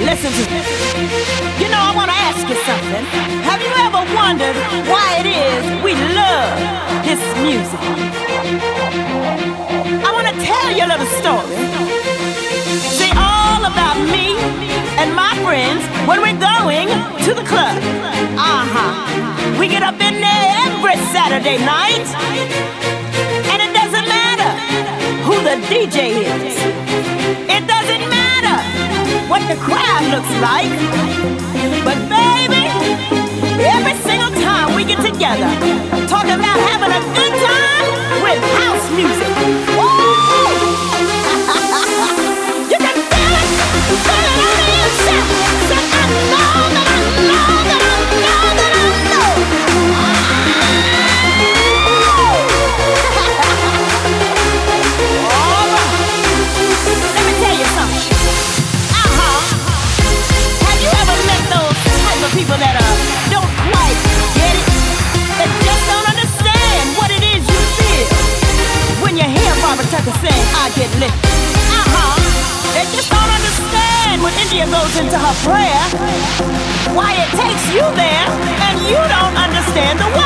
Listen to me. You know, I want to ask you something. Have you ever wondered why it is we love this music? I want to tell you a little story. See, all about me and my friends when we're going to the club. Uh huh. We get up in there every Saturday night. And it doesn't matter who the DJ is, it doesn't matter what the crowd looks like. But baby, every single time we get together, talking about having a Barbara Tucker I Get Lit. Uh-huh. They just don't understand when India goes into her prayer why it takes you there and you don't understand the words.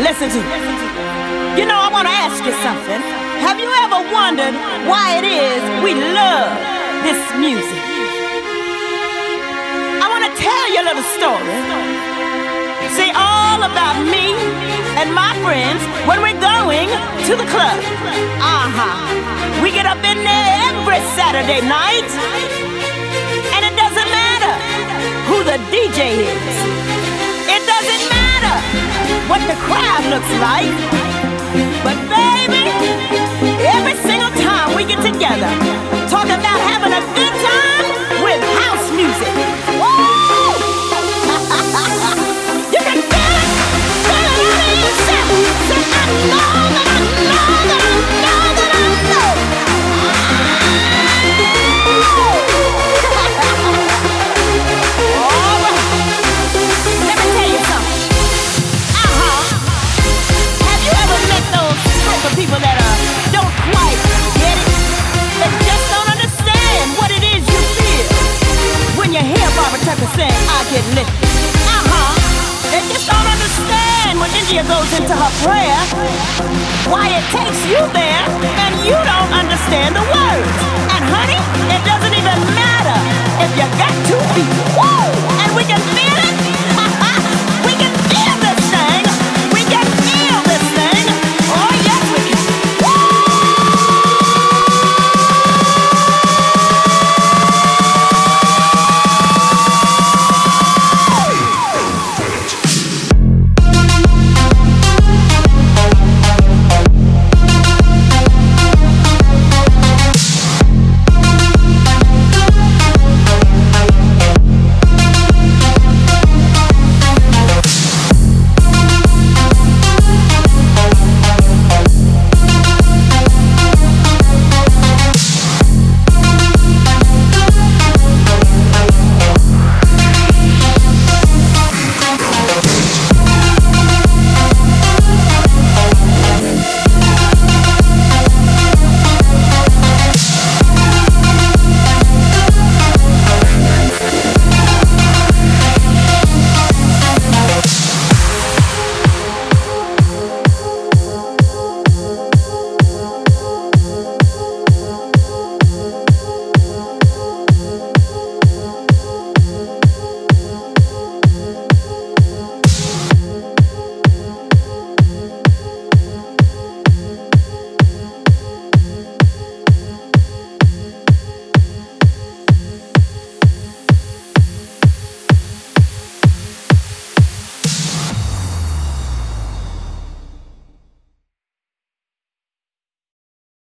Listen to me. You know, I want to ask you something. Have you ever wondered why it is we love this music? I want to tell you a little story. See, all about me and my friends when we're going to the club. Uh huh. We get up in there every Saturday night. And it doesn't matter who the DJ is. What the crowd looks like. But baby, every single I get lifted. Uh-huh. And just don't understand when India goes into her prayer why it takes you there and you don't understand the words. And honey, it doesn't even matter if you got two feet.